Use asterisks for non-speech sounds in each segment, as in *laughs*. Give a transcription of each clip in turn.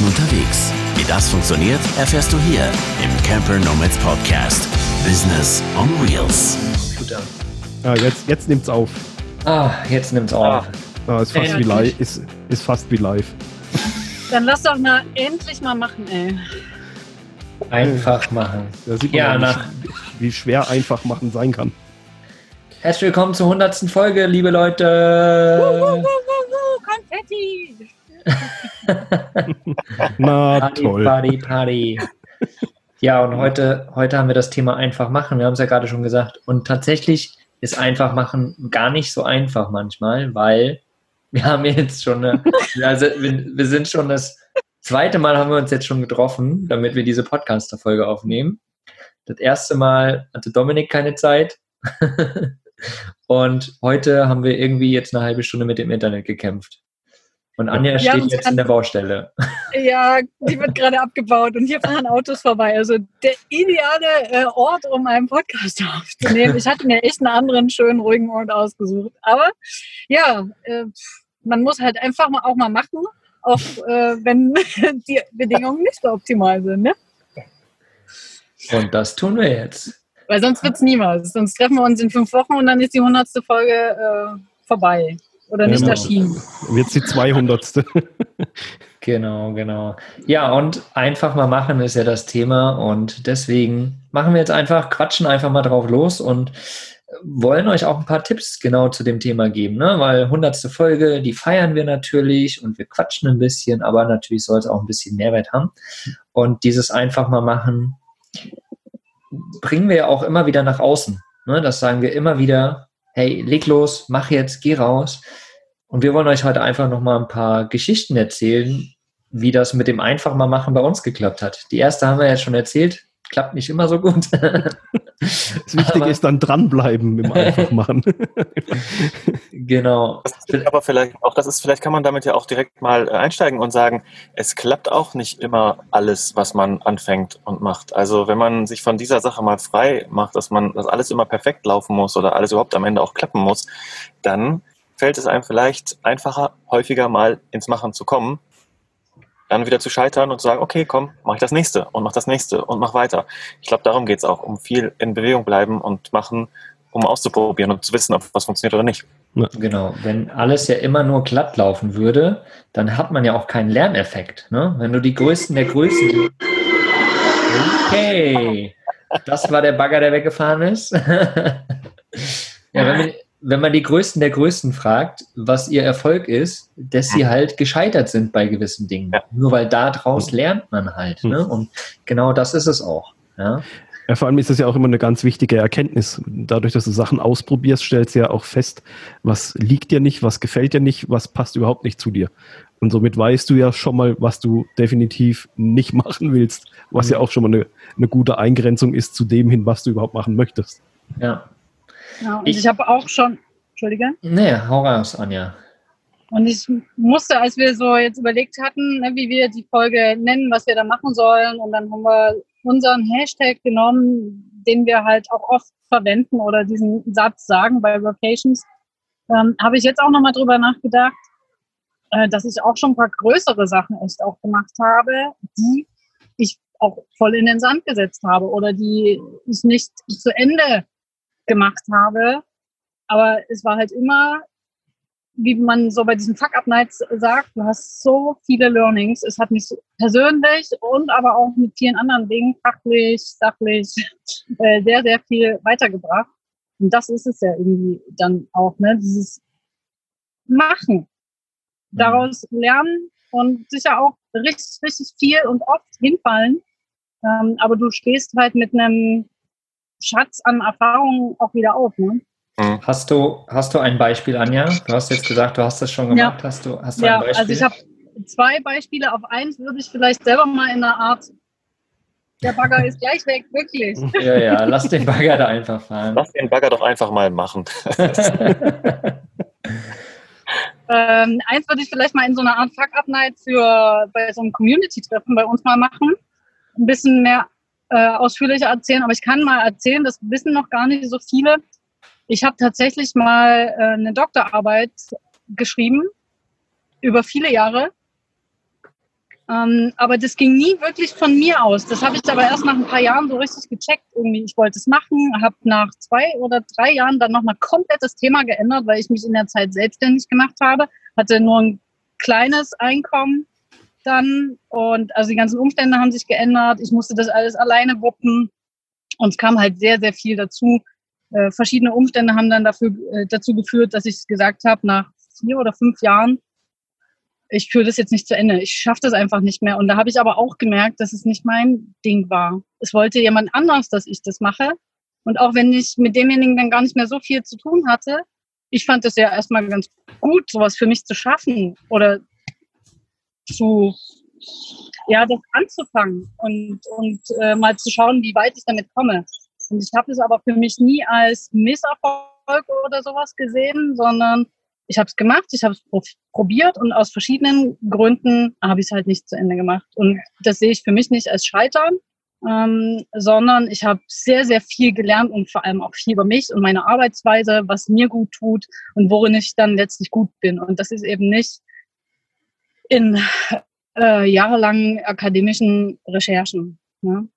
Projekten unterwegs. Wie das funktioniert, erfährst du hier im Camper Nomads Podcast. Business on Wheels. Ja, jetzt, jetzt nimmt's auf. Ah, jetzt nimmt's auf. Ah, ist, fast Ja, wie live, ist, ist fast wie live. Dann lass doch mal endlich mal machen, ey. Einfach machen. Da sieht man Ja, nach, wie, schwer einfach machen sein kann. herzlich willkommen zur 100. Folge, liebe Leute. wuh, wuh, Konfetti! Na Party, toll. Party, Party. Ja, und heute, heute haben wir das Thema einfach machen. Wir haben es ja gerade schon gesagt. Und tatsächlich ist einfach machen gar nicht so einfach manchmal, weil wir haben jetzt schon eine, also wir, sind schon das zweite Mal haben wir uns jetzt schon getroffen, damit wir diese Podcast-Folge aufnehmen. Das erste Mal hatte Dominik keine Zeit. *laughs* Und heute haben wir irgendwie jetzt eine halbe Stunde mit dem Internet gekämpft. Und Anja Ja, steht jetzt in der Baustelle. Ja, die wird gerade abgebaut und hier fahren Autos vorbei. Also der ideale äh, Ort, um einen Podcast *laughs* aufzunehmen. Ich hatte mir echt einen anderen schönen, ruhigen Ort ausgesucht. Aber ja, äh, man muss halt einfach mal auch mal machen, auch äh, wenn *laughs* die Bedingungen nicht so optimal sind. Ne? Und das tun wir jetzt. Weil sonst wird's niemals. Sonst treffen wir uns in fünf Wochen und dann ist die hundertste Folge äh, vorbei. Oder nicht Genau. erschienen. Jetzt die 200. Genau, genau. Ja, und einfach mal machen ist ja das Thema. Und deswegen machen wir jetzt einfach, quatschen einfach mal drauf los und wollen euch auch ein paar Tipps genau zu dem Thema geben. Ne? Weil hundertste Folge, die feiern wir natürlich und wir quatschen ein bisschen, aber natürlich soll es auch ein bisschen Mehrwert haben. Und dieses einfach mal machen bringen wir ja auch immer wieder nach außen. Ne? Das sagen wir immer wieder, hey, leg los, mach jetzt, geh raus. Und wir wollen euch heute einfach noch mal ein paar Geschichten erzählen, wie das mit dem einfach mal machen bei uns geklappt hat. Die erste haben wir ja schon erzählt, klappt nicht immer so gut. *laughs* Das Wichtige Aber- ist dann dranbleiben im Einfachmachen. *laughs* genau. Das ist aber vielleicht auch, das ist, vielleicht kann man damit ja auch direkt mal äh, einsteigen und sagen, es klappt auch nicht immer alles, was man anfängt und macht. Also wenn man sich von dieser Sache mal frei macht, dass man, dass alles immer perfekt laufen muss oder alles überhaupt am Ende auch klappen muss, dann fällt es einem vielleicht einfacher, häufiger mal ins Machen zu kommen, dann wieder zu scheitern und zu sagen, okay, komm, mach ich das nächste und mach das nächste und mach weiter. Ich glaube, darum geht es auch, um viel in Bewegung bleiben und machen, um auszuprobieren und zu wissen, ob was funktioniert oder nicht. Genau. Wenn alles ja immer nur glatt laufen würde, dann hat man ja auch keinen Lerneffekt. Ne? Wenn du die Größten der Größten. Okay. Das war der Bagger, der weggefahren ist. *laughs* ja, wenn man, wenn man die Größten der Größten fragt, was ihr Erfolg ist, dass sie halt gescheitert sind bei gewissen Dingen. Ja. Nur weil daraus lernt man halt. Ne? Und genau das ist es auch. Ja? Ja, vor allem ist es ja auch immer eine ganz wichtige Erkenntnis. Dadurch, dass du Sachen ausprobierst, stellst du ja auch fest, was liegt dir nicht, was gefällt dir nicht, was passt überhaupt nicht zu dir. Und somit weißt du ja schon mal, was du definitiv nicht *laughs* machen willst, was ja auch schon mal eine, eine gute Eingrenzung ist zu dem hin, was du überhaupt machen möchtest. ja. Und Ich- ich, habe auch schon, Entschuldige, Nee, hau raus, Anja. und ich musste, als wir so jetzt überlegt hatten, ne, wie wir die Folge nennen, was wir da machen sollen, und dann haben wir unseren Hashtag genommen, den wir halt auch oft verwenden oder diesen Satz sagen bei Vocations, ähm, habe ich jetzt auch nochmal drüber nachgedacht, äh, dass ich auch schon ein paar größere Sachen echt auch gemacht habe, die ich auch voll in den Sand gesetzt habe oder die ich nicht zu Ende gemacht habe. Aber es war halt immer, wie man so bei diesen Fuck-Up-Nights sagt, du hast so viele Learnings. Es hat mich persönlich und aber auch mit vielen anderen Dingen, fachlich, sachlich, *laughs* äh, sehr, sehr viel weitergebracht. Und das ist es ja irgendwie dann auch, ne? Dieses Machen. Daraus lernen und sicher auch richtig, richtig viel und oft hinfallen. Ähm, aber du stehst halt mit einem Schatz an Erfahrungen auch wieder auf, ne? Hast du, hast du ein Beispiel, Anja? Du hast jetzt gesagt, du hast das schon Ja. gemacht. Hast du, hast du Ja, ein Beispiel? also ich habe zwei Beispiele. Auf eins würde ich vielleicht selber mal in einer Art, der Bagger ist gleich weg, wirklich. *laughs* ja, ja, lass den Bagger da einfach fahren. Lass den Bagger doch einfach mal machen. *laughs* Ähm, eins würde ich vielleicht mal in so einer Art Fuck-Up-Night für bei so einem Community-Treffen bei uns mal machen. Ein bisschen mehr äh, ausführlicher erzählen, aber ich kann mal erzählen, das wissen noch gar nicht so viele. Ich habe tatsächlich mal äh, eine Doktorarbeit geschrieben über viele Jahre. Ähm, aber das ging nie wirklich von mir aus. Das habe ich aber erst nach ein paar Jahren so richtig gecheckt. Irgendwie, ich wollte es machen, habe nach zwei oder drei Jahren dann nochmal komplett das Thema geändert, weil ich mich in der Zeit selbstständig gemacht habe, hatte nur ein kleines Einkommen dann und also die ganzen Umstände haben sich geändert. Ich musste das alles alleine wuppen und es kam halt sehr, sehr viel dazu. Äh, verschiedene Umstände haben dann dafür, äh, dazu geführt, dass ich gesagt habe, nach vier oder fünf Jahren, ich führe das jetzt nicht zu Ende. Ich schaffe das einfach nicht mehr. Und da habe ich aber auch gemerkt, dass es nicht mein Ding war. Es wollte jemand anders, dass ich das mache. Und auch wenn ich mit demjenigen dann gar nicht mehr so viel zu tun hatte, ich fand es ja erstmal ganz gut, sowas für mich zu schaffen oder zu, ja, das anzufangen und, und äh, mal zu schauen, wie weit ich damit komme. Und ich habe es aber für mich nie als Misserfolg oder sowas gesehen, sondern ich habe es gemacht, ich habe es probiert und aus verschiedenen Gründen habe ich es halt nicht zu Ende gemacht. Und das sehe ich für mich nicht als Scheitern, ähm, sondern ich habe sehr, sehr viel gelernt und vor allem auch viel über mich und meine Arbeitsweise, was mir gut tut und worin ich dann letztlich gut bin. Und das ist eben nicht in äh, jahrelangen akademischen Recherchen. Ne?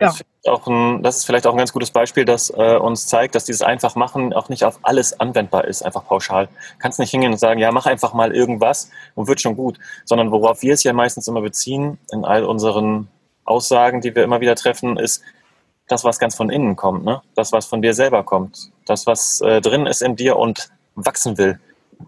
Ja. Das, ein, das ist vielleicht auch ein ganz gutes Beispiel, das äh, uns zeigt, dass dieses einfach machen auch nicht auf alles anwendbar ist, einfach pauschal. Kannst nicht hingehen und sagen, ja, mach einfach mal irgendwas und wird schon gut, sondern worauf wir es ja meistens immer beziehen in all unseren Aussagen, die wir immer wieder treffen, ist das, was ganz von innen kommt, ne? das, was von dir selber kommt, das, was äh, drin ist in dir und wachsen will.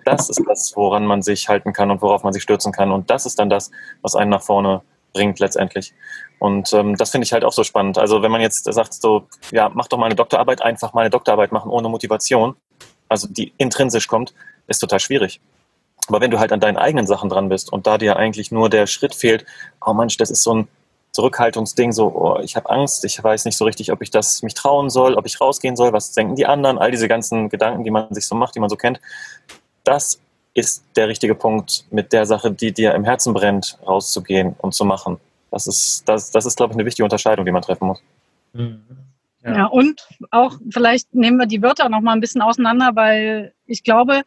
Das ist das, woran man sich halten kann und worauf man sich stürzen kann. Und das ist dann das, was einen nach vorne bringt letztendlich. Und ähm, das finde ich halt auch so spannend. Also wenn man jetzt sagt, so, ja, mach doch mal eine Doktorarbeit, einfach mal eine Doktorarbeit machen ohne Motivation, also die intrinsisch kommt, ist total schwierig. Aber wenn du halt an deinen eigenen Sachen dran bist und da dir eigentlich nur der Schritt fehlt, oh Mensch, das ist so ein Zurückhaltungsding, so, oh, ich habe Angst, ich weiß nicht so richtig, ob ich das mich trauen soll, ob ich rausgehen soll, was denken die anderen, all diese ganzen Gedanken, die man sich so macht, die man so kennt. Das ist der richtige Punkt, mit der Sache, die dir im Herzen brennt, rauszugehen und zu machen. Das ist, das, das ist, glaube ich, eine wichtige Unterscheidung, die man treffen muss. Mhm. Ja. ja. und auch vielleicht nehmen wir die Wörter noch mal ein bisschen auseinander, weil ich glaube,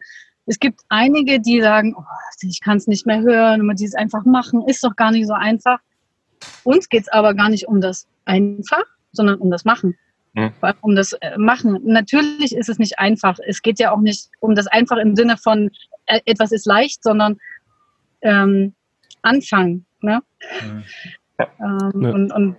es gibt einige, die sagen, oh, ich kann es nicht mehr hören, immer dieses einfach machen, ist doch gar nicht so einfach. Uns geht es aber gar nicht um das einfach, sondern um das Machen. Mhm. Um das äh, Machen. Natürlich ist es nicht einfach. Es geht ja auch nicht um das einfach im Sinne von äh, etwas ist leicht, sondern ähm, anfangen. Ne? Mhm. Ja. Ähm, ja. Und, und,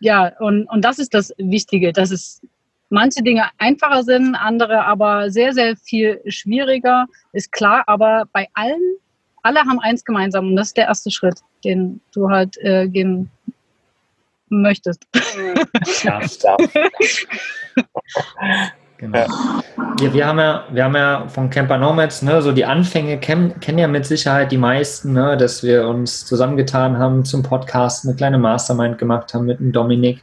ja, und, und das ist das Wichtige, dass es manche Dinge einfacher sind, andere aber sehr, sehr viel schwieriger, ist klar, aber bei allen, alle haben eins gemeinsam und das ist der erste Schritt, den du halt äh, gehen möchtest. Ja, *laughs* Genau. Ja, wir, haben ja, wir haben ja von Camper Nomads, ne, so die Anfänge kennen, kennen ja mit Sicherheit die meisten, ne, dass wir uns zusammengetan haben zum Podcast, eine kleine Mastermind gemacht haben mit dem Dominik.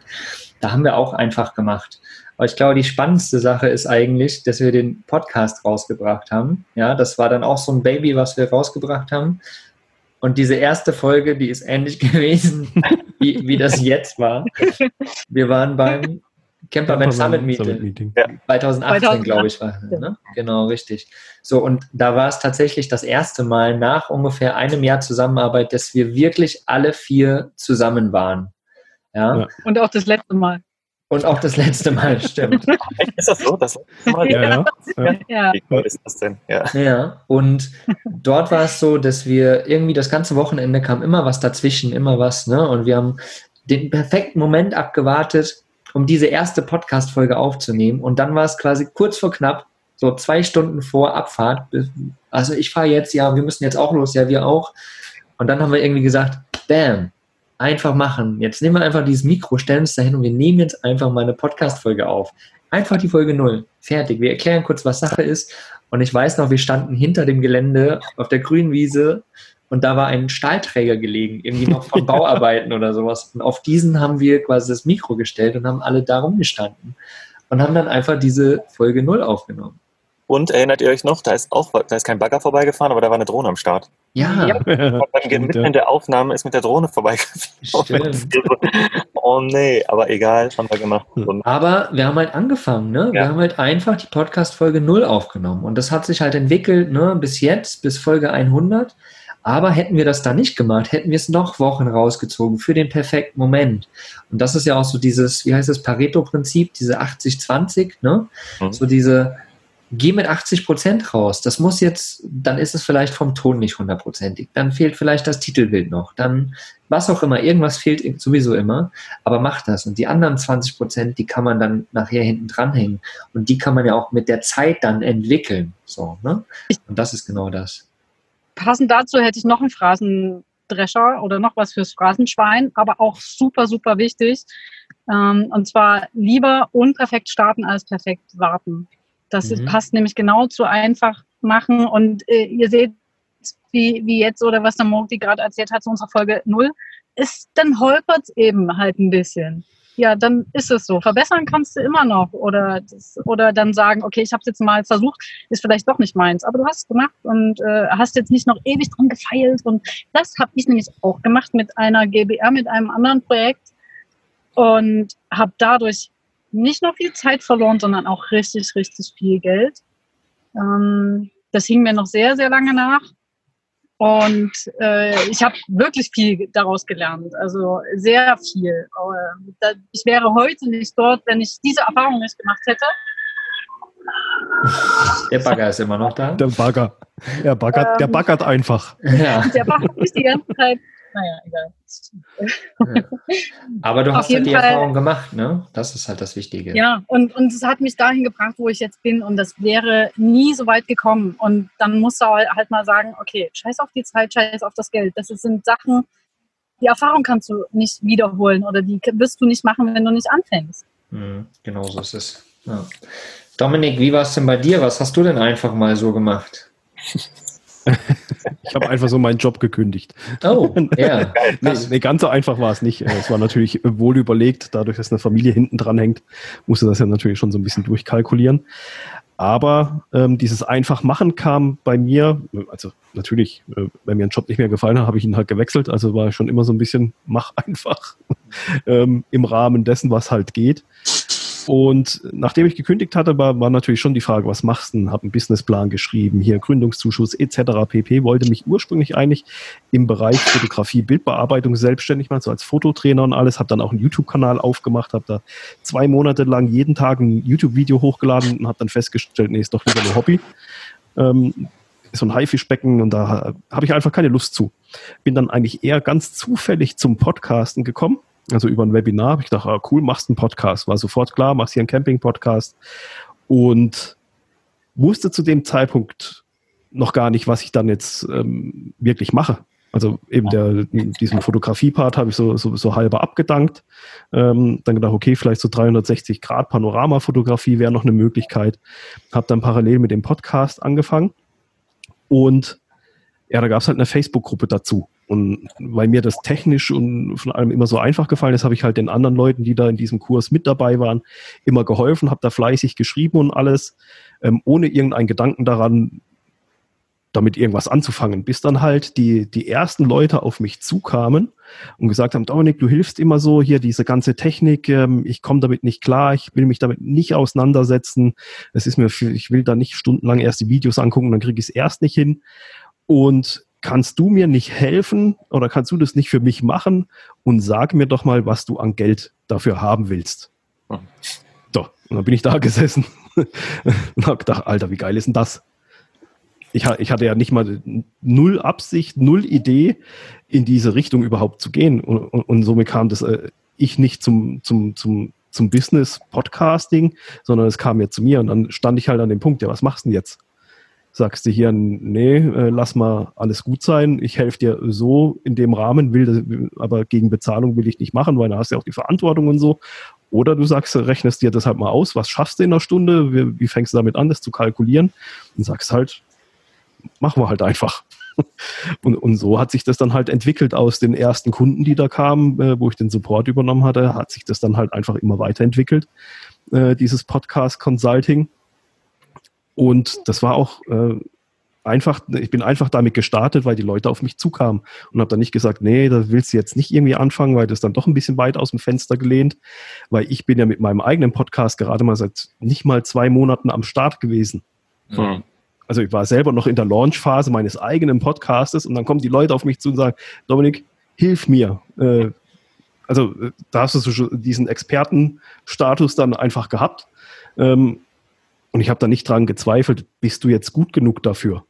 Da haben wir auch einfach gemacht. Aber ich glaube, die spannendste Sache ist eigentlich, dass wir den Podcast rausgebracht haben. Ja, das war dann auch so ein Baby, was wir rausgebracht haben. Und diese erste Folge, die ist ähnlich *laughs* gewesen, wie, wie das jetzt war. Wir waren beim Campervan Summit Meeting. Summit Meeting. Ja. 2018, glaube ich, war. Ne? Genau, richtig. So, und da war es tatsächlich das erste Mal nach ungefähr einem Jahr Zusammenarbeit, dass wir wirklich alle vier zusammen waren. Ja. ja. Und auch das letzte Mal. Und auch das letzte Mal, stimmt. *laughs* ist das so? Das letzte Mal? Ja, ja. ja. Wie cool ist das denn? Ja. ja, und dort war es so, dass wir irgendwie das ganze Wochenende kam immer was dazwischen, immer was, ne? Und wir haben den perfekten Moment abgewartet, um diese erste Podcast-Folge aufzunehmen. Und dann war es quasi kurz vor knapp, so zwei Stunden vor Abfahrt. Also ich fahre jetzt, ja, wir müssen jetzt auch los, ja, wir auch. Und dann haben wir irgendwie gesagt, bam, einfach machen. Jetzt nehmen wir einfach dieses Mikro, stellen uns dahin und wir nehmen jetzt einfach mal eine Podcast-Folge auf. Einfach die Folge null. Fertig. Wir erklären kurz, was Sache ist. Und ich weiß noch, wir standen hinter dem Gelände auf der grünen Wiese und da war ein Stahlträger gelegen, irgendwie noch von *laughs* Bauarbeiten oder sowas. Und auf diesen haben wir quasi das Mikro gestellt und haben alle da rumgestanden und haben dann einfach diese Folge null aufgenommen. Und erinnert ihr euch noch, da ist auch, da ist kein Bagger vorbeigefahren, aber da war eine Drohne am Start. Ja. ja. Und dann mitten in der Aufnahme ist mit der Drohne vorbeigefahren. *laughs* oh nee, aber egal, haben wir gemacht. Hm. Aber wir haben halt angefangen, ne? Ja. Wir haben halt einfach die Podcast-Folge null aufgenommen. Und das hat sich halt entwickelt, ne, bis jetzt, bis Folge 100. Aber hätten wir das da nicht gemacht, hätten wir es noch Wochen rausgezogen für den perfekten Moment. Und das ist ja auch so dieses, wie heißt das, Pareto-Prinzip, diese 80-20, ne? Mhm. So diese, geh mit 80 Prozent raus. Das muss jetzt, dann ist es vielleicht vom Ton nicht hundertprozentig. Dann fehlt vielleicht das Titelbild noch. Dann was auch immer, irgendwas fehlt sowieso immer. Aber mach das. Und die anderen 20 Prozent, die kann man dann nachher hinten dranhängen. Und die kann man ja auch mit der Zeit dann entwickeln. So, ne? Und das ist genau das. Passend dazu hätte ich noch einen Phrasendrescher oder noch was fürs Phrasenschwein, aber auch super, super wichtig. Ähm, und zwar lieber unperfekt starten als perfekt warten. Das mhm. passt nämlich genau zu einfach machen. Und äh, ihr seht, wie, wie jetzt oder was der Mogdi gerade erzählt hat zu unserer Folge 0, ist, dann holpert es eben halt ein bisschen. Ja, dann ist es so. Verbessern kannst du immer noch oder, das, oder dann sagen, okay, ich habe es jetzt mal versucht, ist vielleicht doch nicht meins, aber du hast es gemacht und äh, hast jetzt nicht noch ewig dran gefeilt und das habe ich nämlich auch gemacht mit einer GBR, mit einem anderen Projekt und habe dadurch nicht nur viel Zeit verloren, sondern auch richtig, richtig viel Geld. Ähm, das hing mir noch sehr, sehr lange nach. Und äh, ich habe wirklich viel daraus gelernt, also sehr viel. Äh, ich wäre heute nicht dort, wenn ich diese Erfahrung nicht gemacht hätte. Der Bagger ist immer noch da. Der Bagger. Der baggert, ähm, der baggert einfach. Ja. Der baggert mich die ganze Zeit naja, egal. Aber du hast halt die Fall, Erfahrung gemacht, ne? Das ist halt das Wichtige. Ja, und, und es hat mich dahin gebracht, wo ich jetzt bin und das wäre nie so weit gekommen. Und dann musst du halt mal sagen, okay, scheiß auf die Zeit, scheiß auf das Geld. Das sind Sachen, die Erfahrung kannst du nicht wiederholen oder die wirst du nicht machen, wenn du nicht anfängst. Mhm, genau so ist es. Ja. Dominik, wie war es denn bei dir? Was hast du denn einfach mal so gemacht? *laughs* ich habe einfach so meinen Job gekündigt. Oh, *laughs* ja. nee, ganz so einfach war es nicht. Es war natürlich wohl überlegt, dadurch, dass eine Familie hinten dran hängt, musste das ja natürlich schon so ein bisschen durchkalkulieren. Aber ähm, dieses einfach machen kam bei mir, also natürlich, äh, wenn mir ein Job nicht mehr gefallen hat, habe ich ihn halt gewechselt. Also war schon immer so ein bisschen mach einfach *laughs* ähm, im Rahmen dessen, was halt geht. Und nachdem ich gekündigt hatte, war, war natürlich schon die Frage, was machst du? Habe einen Businessplan geschrieben, hier Gründungszuschuss etc. pp. Wollte mich ursprünglich eigentlich im Bereich Fotografie, Bildbearbeitung selbstständig machen, so als Fototrainer und alles. Habe dann auch einen YouTube-Kanal aufgemacht, habe da zwei Monate lang jeden Tag ein YouTube-Video hochgeladen und habe dann festgestellt, nee, ist doch lieber ein Hobby. Ähm, so ein Haifischbecken und da habe ich einfach keine Lust zu. Bin dann eigentlich eher ganz zufällig zum Podcasten gekommen also über ein Webinar, habe ich gedacht, ah, cool, machst einen Podcast. War sofort klar, machst hier einen Camping-Podcast und wusste zu dem Zeitpunkt noch gar nicht, was ich dann jetzt ähm, wirklich mache. Also eben der, diesen Fotografie-Part habe ich so, so, so halber abgedankt. Ähm, dann gedacht, okay, vielleicht so 360 Grad Panoramafotografie wäre noch eine Möglichkeit. Habe dann parallel mit dem Podcast angefangen. Und ja, da gab es halt eine Facebook-Gruppe dazu. Und weil mir das technisch und von allem immer so einfach gefallen ist, habe ich halt den anderen Leuten, die da in diesem Kurs mit dabei waren, immer geholfen, habe da fleißig geschrieben und alles, ähm, ohne irgendeinen Gedanken daran, damit irgendwas anzufangen, bis dann halt die, die ersten Leute auf mich zukamen und gesagt haben, Dominik, du hilfst immer so, hier diese ganze Technik, ähm, ich komme damit nicht klar, ich will mich damit nicht auseinandersetzen, es ist mir, ich will da nicht stundenlang erst die Videos angucken, dann kriege ich es erst nicht hin. Und kannst du mir nicht helfen oder kannst du das nicht für mich machen und sag mir doch mal, was du an Geld dafür haben willst. Hm. So, und dann bin ich da *laughs* gesessen und habe gedacht, Alter, wie geil ist denn das? Ich, ich, hatte ja nicht mal null Absicht, null Idee, in diese Richtung überhaupt zu gehen. Und, und, und somit kam das äh, ich nicht zum, zum, zum, zum Business-Podcasting, sondern es kam ja zu mir und dann stand ich halt an dem Punkt, ja, was machst du denn jetzt? Sagst du hier, nee, äh, lass mal alles gut sein, ich helfe dir so in dem Rahmen, will aber gegen Bezahlung will ich nicht machen, weil da hast du ja auch die Verantwortung und so. Oder du sagst, rechnest dir das halt mal aus, was schaffst du in einer Stunde, wie, wie fängst du damit an, das zu kalkulieren und sagst halt, machen wir halt einfach. *laughs* Und, und so hat sich das dann halt entwickelt aus den ersten Kunden, die da kamen, äh, wo ich den Support übernommen hatte, hat sich das dann halt einfach immer weiterentwickelt, äh, dieses Podcast Consulting. Und das war auch äh, einfach, ich bin einfach damit gestartet, weil die Leute auf mich zukamen und habe dann nicht gesagt, nee, da willst du jetzt nicht irgendwie anfangen, weil das dann doch ein bisschen weit aus dem Fenster gelehnt, weil ich bin ja mit meinem eigenen Podcast gerade mal seit nicht mal zwei Monaten am Start gewesen. Mhm. also ich war selber noch in der Launchphase meines eigenen Podcastes und dann kommen die Leute auf mich zu und sagen, Dominik, hilf mir. Äh, also äh, da hast du schon diesen Expertenstatus dann einfach gehabt. Ähm, und ich habe da nicht dran gezweifelt, bist du jetzt gut genug dafür?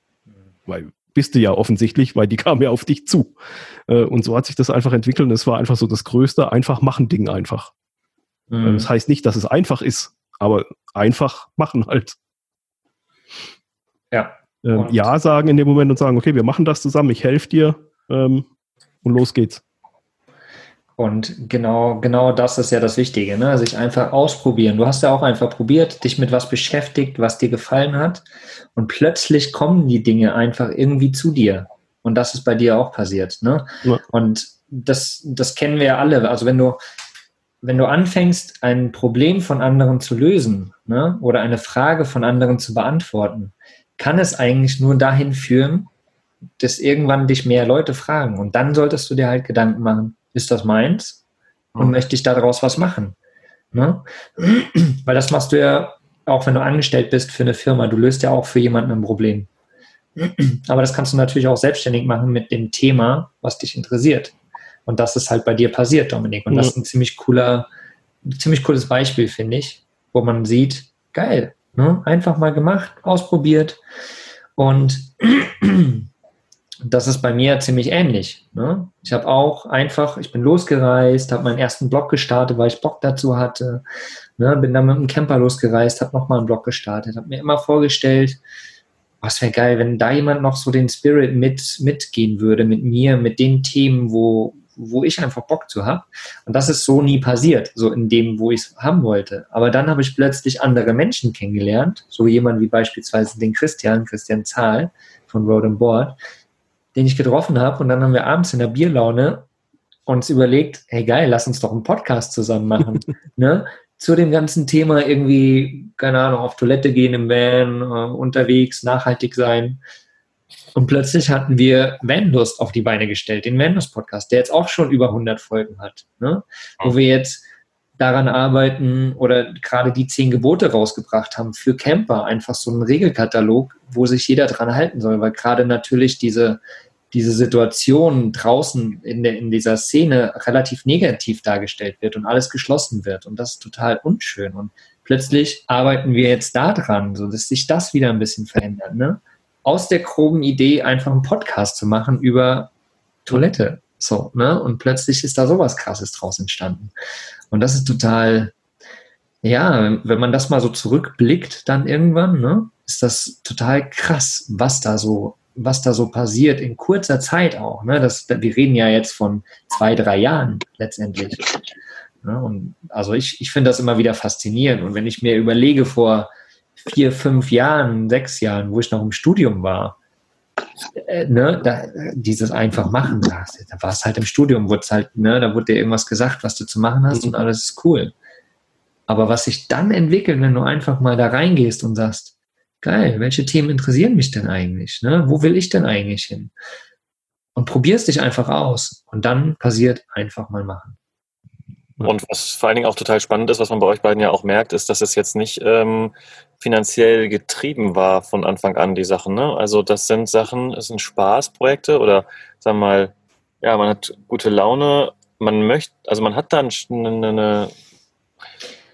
Weil bist du ja offensichtlich, weil die *laughs* kam ja auf dich zu. Äh, und so hat sich das einfach entwickelt und es war einfach so das größte einfach machen Ding einfach. Mhm. Das heißt nicht, dass es einfach ist, aber einfach machen halt. Ja. Ähm, ja sagen in dem Moment und sagen, okay, wir machen das zusammen, ich helfe dir ähm, und los geht's. Und genau, genau das ist ja das Wichtige, ne? sich einfach ausprobieren. Du hast ja auch einfach probiert, dich mit was beschäftigt, was dir gefallen hat. Und plötzlich kommen die Dinge einfach irgendwie zu dir. Und das ist bei dir auch passiert. Ne? Ja. Und das, das kennen wir ja alle. Also wenn du, wenn du anfängst, ein Problem von anderen zu lösen ne? oder eine Frage von anderen zu beantworten, kann es eigentlich nur dahin führen, dass irgendwann dich mehr Leute fragen. Und dann solltest du dir halt Gedanken machen, ist das meins? Und mhm. möchte ich daraus was machen? Ne? *clears throat* Weil das machst du ja, auch wenn du angestellt bist für eine Firma, du löst ja auch für jemanden ein Problem. *clears throat* Aber das kannst du natürlich auch selbstständig machen mit dem Thema, was dich interessiert. Und das ist halt bei dir passiert, Dominik. Und das ist ein ziemlich cooler, ziemlich cooles Beispiel, finde ich, wo man sieht, geil, ne? einfach mal gemacht, ausprobiert. Und *clears throat* das ist bei mir ziemlich ähnlich. Ne? Ich habe auch einfach, ich bin losgereist, habe meinen ersten Blog gestartet, weil ich Bock dazu hatte. Ne? Bin dann mit einem Camper losgereist, habe nochmal einen Blog gestartet, habe mir immer vorgestellt, was wäre geil, wenn da jemand noch so den Spirit mit, mitgehen würde, mit mir, mit den Themen, wo, wo ich einfach Bock zu habe. Und das ist so nie passiert, so in dem, wo ich es haben wollte. Aber dann habe ich plötzlich andere Menschen kennengelernt, so jemand wie beispielsweise den Christian, Christian Zahl von Road and Board, den ich getroffen habe. Und dann haben wir abends in der Bierlaune uns überlegt, hey geil, lass uns doch einen Podcast zusammen machen. *laughs* ne? Zu dem ganzen Thema irgendwie, keine Ahnung, auf Toilette gehen im Van, äh, unterwegs, nachhaltig sein. Und plötzlich hatten wir Vanlust auf die Beine gestellt, den Vanlust Podcast, der jetzt auch schon über 100 Folgen hat. Ne? Wo wir jetzt daran arbeiten oder gerade die zehn Gebote rausgebracht haben für Camper, einfach so einen Regelkatalog, wo sich jeder dran halten soll, weil gerade natürlich diese diese Situation draußen in, der, in dieser Szene relativ negativ dargestellt wird und alles geschlossen wird. Und das ist total unschön. Und plötzlich arbeiten wir jetzt daran, so dass sich das wieder ein bisschen verändert. Ne? Aus der groben Idee, einfach einen Podcast zu machen über Toilette. So, ne? Und plötzlich ist da sowas krasses draus entstanden. Und das ist total, ja, wenn man das mal so zurückblickt, dann irgendwann, ne, ist das total krass, was da so was da so passiert in kurzer Zeit auch. Ne? Das, wir reden ja jetzt von zwei, drei Jahren letztendlich. Ne? Und also ich, ich finde das immer wieder faszinierend. Und wenn ich mir überlege, vor vier, fünf Jahren, sechs Jahren, wo ich noch im Studium war, äh, ne, da, dieses einfach machen, da, da war es halt im Studium, wurde halt, ne, da wurde dir irgendwas gesagt, was du zu machen hast mhm. und alles ist cool. Aber was sich dann entwickelt, wenn du einfach mal da reingehst und sagst, geil, welche Themen interessieren mich denn eigentlich? Ne? Wo will ich denn eigentlich hin? Und probierst dich einfach aus. Und dann passiert einfach mal machen. Und was vor allen Dingen auch total spannend ist, was man bei euch beiden ja auch merkt, ist, dass es jetzt nicht ähm, finanziell getrieben war von Anfang an, die Sachen. Ne? Also das sind Sachen, es sind Spaßprojekte oder sagen wir mal, ja, man hat gute Laune, man möchte, also man hat da eine, eine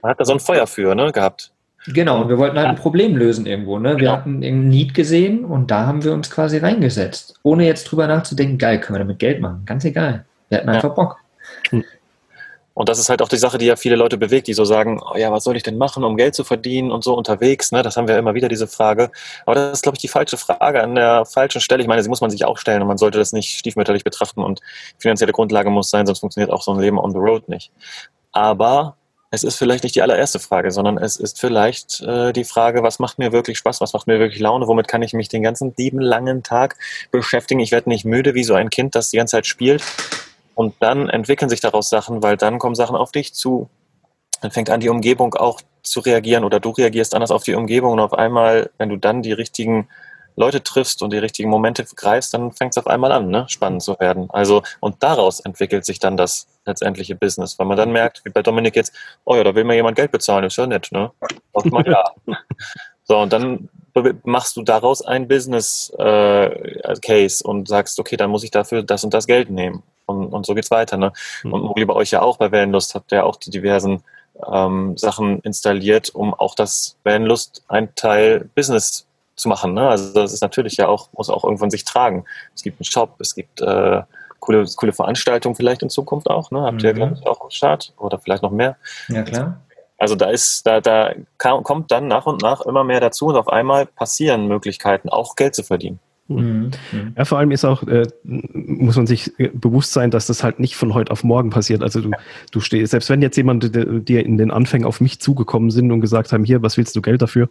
man hat da so ein Feuer für, ne, gehabt. Genau, und wir wollten halt ein Problem lösen irgendwo. Ne? Wir genau. hatten einen Need gesehen und da haben wir uns quasi reingesetzt. Ohne jetzt drüber nachzudenken, geil, können wir damit Geld machen. Ganz egal. Wir hatten einfach ja. Bock. Hm. Und das ist halt auch die Sache, die ja viele Leute bewegt, die so sagen, oh ja, was soll ich denn machen, um Geld zu verdienen und so unterwegs. Ne? Das haben wir immer wieder, diese Frage. Aber das ist, glaube ich, die falsche Frage an der falschen Stelle. Ich meine, sie muss man sich auch stellen und man sollte das nicht stiefmütterlich betrachten und finanzielle Grundlage muss sein, sonst funktioniert auch so ein Leben on the road nicht. Aber es ist vielleicht nicht die allererste Frage, sondern es ist vielleicht äh, die Frage, was macht mir wirklich Spaß, was macht mir wirklich Laune, womit kann ich mich den ganzen lieben langen Tag beschäftigen. Ich werde nicht müde wie so ein Kind, das die ganze Zeit spielt. Und dann entwickeln sich daraus Sachen, weil dann kommen Sachen auf dich zu. Dann fängt an, die Umgebung auch zu reagieren oder du reagierst anders auf die Umgebung und auf einmal, wenn du dann die richtigen Leute triffst und die richtigen Momente greifst, dann fängt es auf einmal an, ne? spannend zu werden. Also, und daraus entwickelt sich dann das letztendliche Business, weil man dann merkt, wie bei Dominik jetzt, oh ja, da will mir jemand Geld bezahlen, ist ja nett, ne? Sagt man ja. *laughs* so, und dann machst du daraus ein Business äh, Case und sagst, okay, dann muss ich dafür das und das Geld nehmen. Und, und so geht's weiter. Ne? Mhm. Und Mogli bei euch ja auch bei Wellenlust habt ihr ja auch die diversen ähm, Sachen installiert, um auch das Wellenlust ein Teil Business zu machen. Ne? Also das ist natürlich ja auch, muss auch irgendwann sich tragen. Es gibt einen Shop, es gibt äh, coole, coole Veranstaltungen vielleicht in Zukunft auch. Ne? Habt mhm. ihr, glaube ich, auch am Start oder vielleicht noch mehr. Ja, klar. Also da ist, da, da kommt dann nach und nach immer mehr dazu und auf einmal passieren Möglichkeiten, auch Geld zu verdienen. Mhm. mhm. Ja, vor allem ist auch, äh, muss man sich äh, bewusst sein, dass das halt nicht von heute auf morgen passiert. Also du, du stehst, selbst wenn jetzt jemand, dir in den Anfängen auf mich zugekommen sind und gesagt haben, hier, was willst du Geld dafür?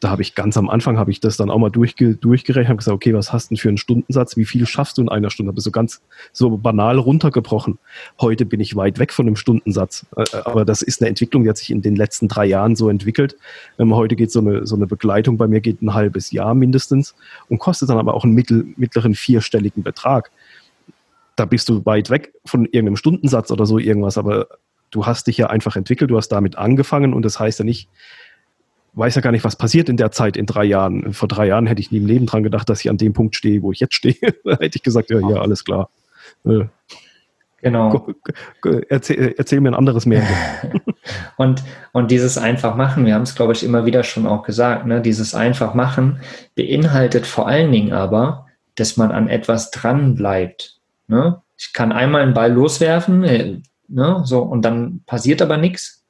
Da habe ich ganz am Anfang, habe ich das dann auch mal durchge, durchgerechnet, habe gesagt, okay, was hast du denn für einen Stundensatz? Wie viel schaffst du in einer Stunde? Habe so ganz so banal runtergebrochen. Heute bin ich weit weg von dem Stundensatz. Äh, aber das ist eine Entwicklung, die hat sich in den letzten drei Jahren so entwickelt. Ähm, heute geht so eine, so eine Begleitung bei mir geht ein halbes Jahr mindestens und kostet dann aber aber auch einen mittel, mittleren vierstelligen Betrag. Da bist du weit weg von irgendeinem Stundensatz oder so irgendwas, aber du hast dich ja einfach entwickelt, du hast damit angefangen und das heißt ja nicht, weiß ja gar nicht, was passiert in der Zeit in drei Jahren. Vor drei Jahren hätte ich nie im Leben dran gedacht, dass ich an dem Punkt stehe, wo ich jetzt stehe. *laughs* da hätte ich gesagt, ja, ja, alles klar. Äh, genau. Erzähl, erzähl, mir ein anderes Märchen. *laughs* und, und dieses einfach machen, wir haben es, glaube ich, immer wieder schon auch gesagt, ne? dieses einfach machen beinhaltet vor allen Dingen aber, dass man an etwas dran bleibt. Ne? Ich kann einmal einen Ball loswerfen, äh, ne? so, und dann passiert aber nichts.